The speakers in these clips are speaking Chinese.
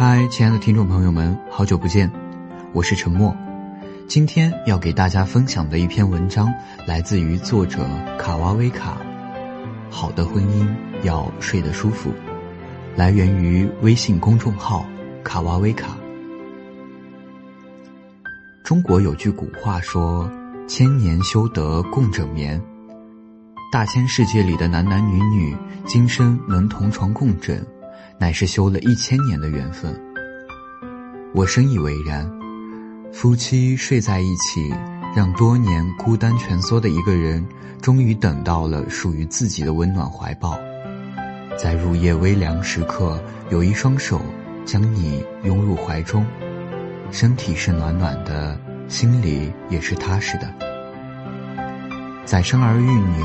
嗨，亲爱的听众朋友们，好久不见，我是陈默。今天要给大家分享的一篇文章，来自于作者卡瓦维卡。好的婚姻要睡得舒服，来源于微信公众号卡瓦维卡。中国有句古话说：“千年修得共枕眠。”大千世界里的男男女女，今生能同床共枕，乃是修了一千年的缘分。我深以为然。夫妻睡在一起，让多年孤单蜷缩的一个人，终于等到了属于自己的温暖怀抱。在入夜微凉时刻，有一双手将你拥入怀中，身体是暖暖的，心里也是踏实的。在生儿育女、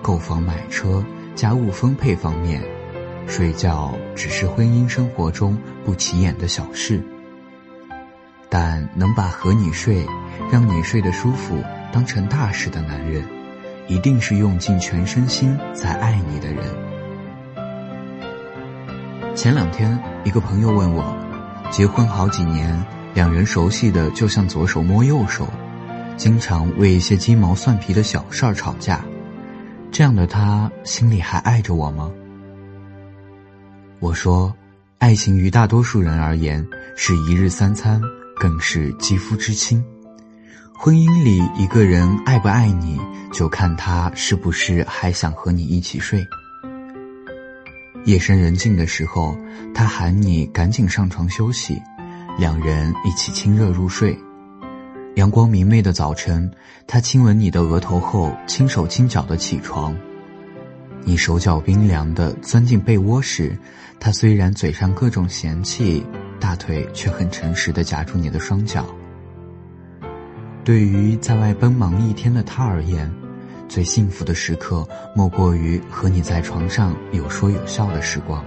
购房买车、家务分配方面，睡觉只是婚姻生活中不起眼的小事。但能把和你睡、让你睡得舒服当成大事的男人，一定是用尽全身心在爱你的人。前两天，一个朋友问我，结婚好几年，两人熟悉的就像左手摸右手，经常为一些鸡毛蒜皮的小事儿吵架，这样的他心里还爱着我吗？我说，爱情于大多数人而言，是一日三餐。更是肌肤之亲。婚姻里，一个人爱不爱你，就看他是不是还想和你一起睡。夜深人静的时候，他喊你赶紧上床休息，两人一起亲热入睡。阳光明媚的早晨，他亲吻你的额头后，轻手轻脚的起床。你手脚冰凉的钻进被窝时，他虽然嘴上各种嫌弃。大腿却很诚实的夹住你的双脚。对于在外奔忙一天的他而言，最幸福的时刻莫过于和你在床上有说有笑的时光。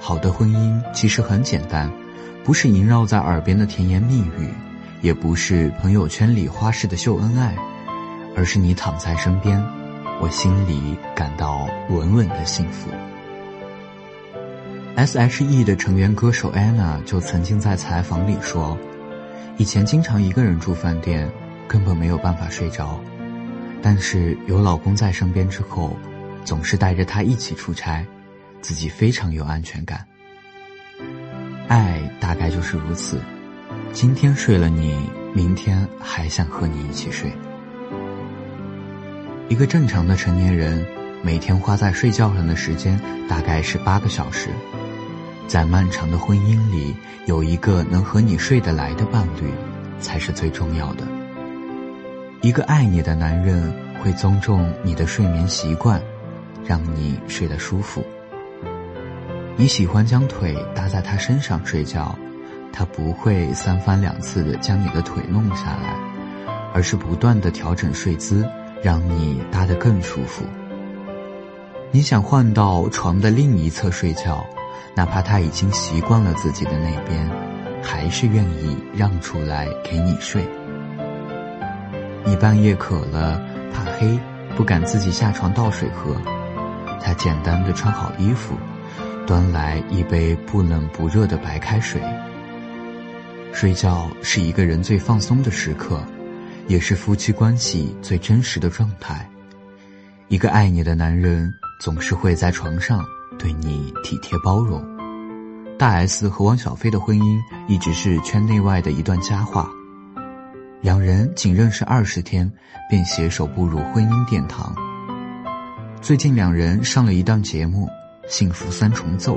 好的婚姻其实很简单，不是萦绕在耳边的甜言蜜语，也不是朋友圈里花式的秀恩爱，而是你躺在身边，我心里感到稳稳的幸福。S.H.E 的成员歌手 Anna 就曾经在采访里说：“以前经常一个人住饭店，根本没有办法睡着。但是有老公在身边之后，总是带着他一起出差，自己非常有安全感。爱大概就是如此，今天睡了你，明天还想和你一起睡。一个正常的成年人，每天花在睡觉上的时间大概是八个小时。”在漫长的婚姻里，有一个能和你睡得来的伴侣，才是最重要的。一个爱你的男人会尊重你的睡眠习惯，让你睡得舒服。你喜欢将腿搭在他身上睡觉，他不会三番两次的将你的腿弄下来，而是不断的调整睡姿，让你搭得更舒服。你想换到床的另一侧睡觉。哪怕他已经习惯了自己的那边，还是愿意让出来给你睡。你半夜渴了，怕黑，不敢自己下床倒水喝，他简单的穿好衣服，端来一杯不冷不热的白开水。睡觉是一个人最放松的时刻，也是夫妻关系最真实的状态。一个爱你的男人，总是会在床上。对你体贴包容，大 S 和汪小菲的婚姻一直是圈内外的一段佳话。两人仅认识二十天，便携手步入婚姻殿堂。最近两人上了一档节目《幸福三重奏》，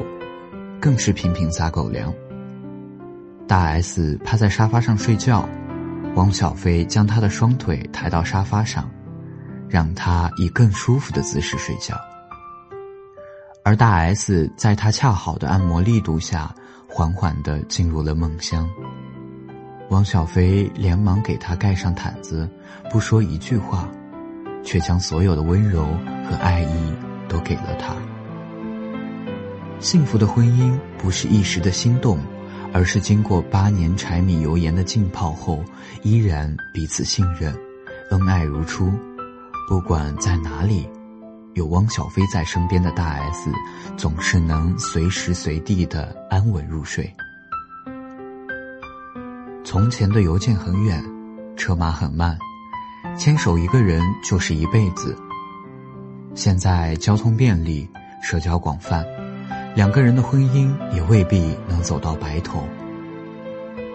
更是频频撒狗粮。大 S 趴在沙发上睡觉，汪小菲将她的双腿抬到沙发上，让她以更舒服的姿势睡觉。而大 S 在他恰好的按摩力度下，缓缓地进入了梦乡。汪小菲连忙给他盖上毯子，不说一句话，却将所有的温柔和爱意都给了他。幸福的婚姻不是一时的心动，而是经过八年柴米油盐的浸泡后，依然彼此信任，恩爱如初。不管在哪里。有汪小菲在身边的大 S，总是能随时随地的安稳入睡。从前的邮件很远，车马很慢，牵手一个人就是一辈子。现在交通便利，社交广泛，两个人的婚姻也未必走到白头。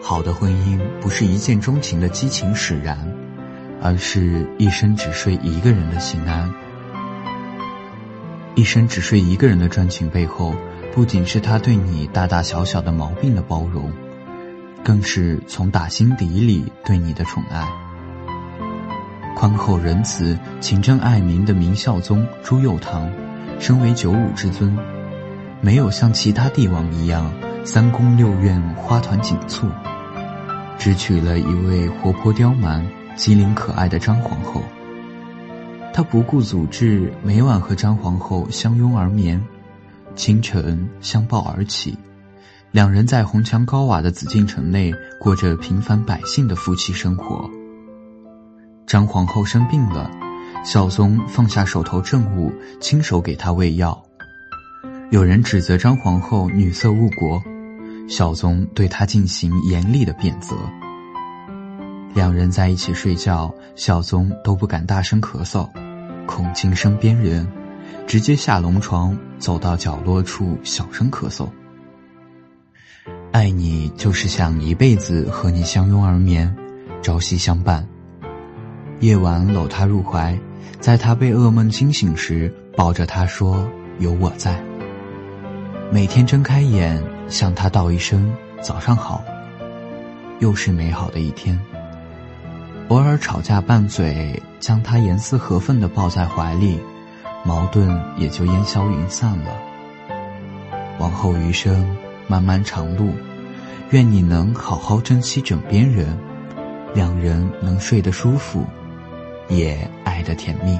好的婚姻不是一见钟情的激情使然，而是一生只睡一个人的心安。一生只睡一个人的专情背后，不仅是他对你大大小小的毛病的包容，更是从打心底里对你的宠爱。宽厚仁慈、勤政爱民的明孝宗朱佑樘，身为九五之尊，没有像其他帝王一样三宫六院花团锦簇，只娶了一位活泼刁蛮、机灵可爱的张皇后。他不顾祖制，每晚和张皇后相拥而眠，清晨相抱而起，两人在红墙高瓦的紫禁城内过着平凡百姓的夫妻生活。张皇后生病了，孝宗放下手头政务，亲手给她喂药。有人指责张皇后女色误国，孝宗对她进行严厉的贬责。两人在一起睡觉，孝宗都不敢大声咳嗽。恐惊身边人，直接下龙床，走到角落处小声咳嗽。爱你就是想一辈子和你相拥而眠，朝夕相伴。夜晚搂他入怀，在他被噩梦惊醒时，抱着他说：“有我在。”每天睁开眼，向他道一声早上好。又是美好的一天。偶尔吵架拌嘴，将他严丝合缝的抱在怀里，矛盾也就烟消云散了。往后余生，漫漫长路，愿你能好好珍惜枕边人，两人能睡得舒服，也爱得甜蜜。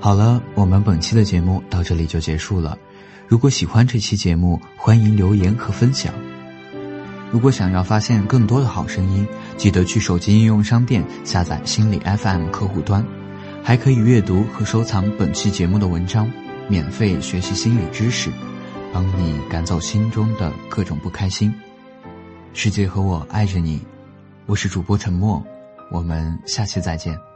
好了，我们本期的节目到这里就结束了。如果喜欢这期节目，欢迎留言和分享。如果想要发现更多的好声音，记得去手机应用商店下载心理 FM 客户端，还可以阅读和收藏本期节目的文章，免费学习心理知识，帮你赶走心中的各种不开心。世界和我爱着你，我是主播沉默，我们下期再见。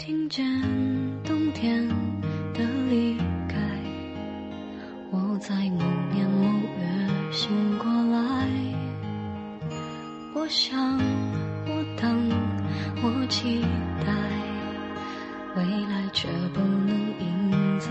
听见冬天的离开，我在某年某月醒过来。我想，我等，我期待，未来却不能因此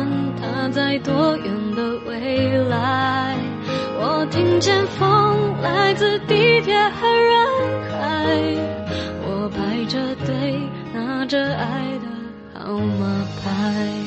在多远的未来？我听见风来自地铁和人海，我排着队拿着爱的号码牌。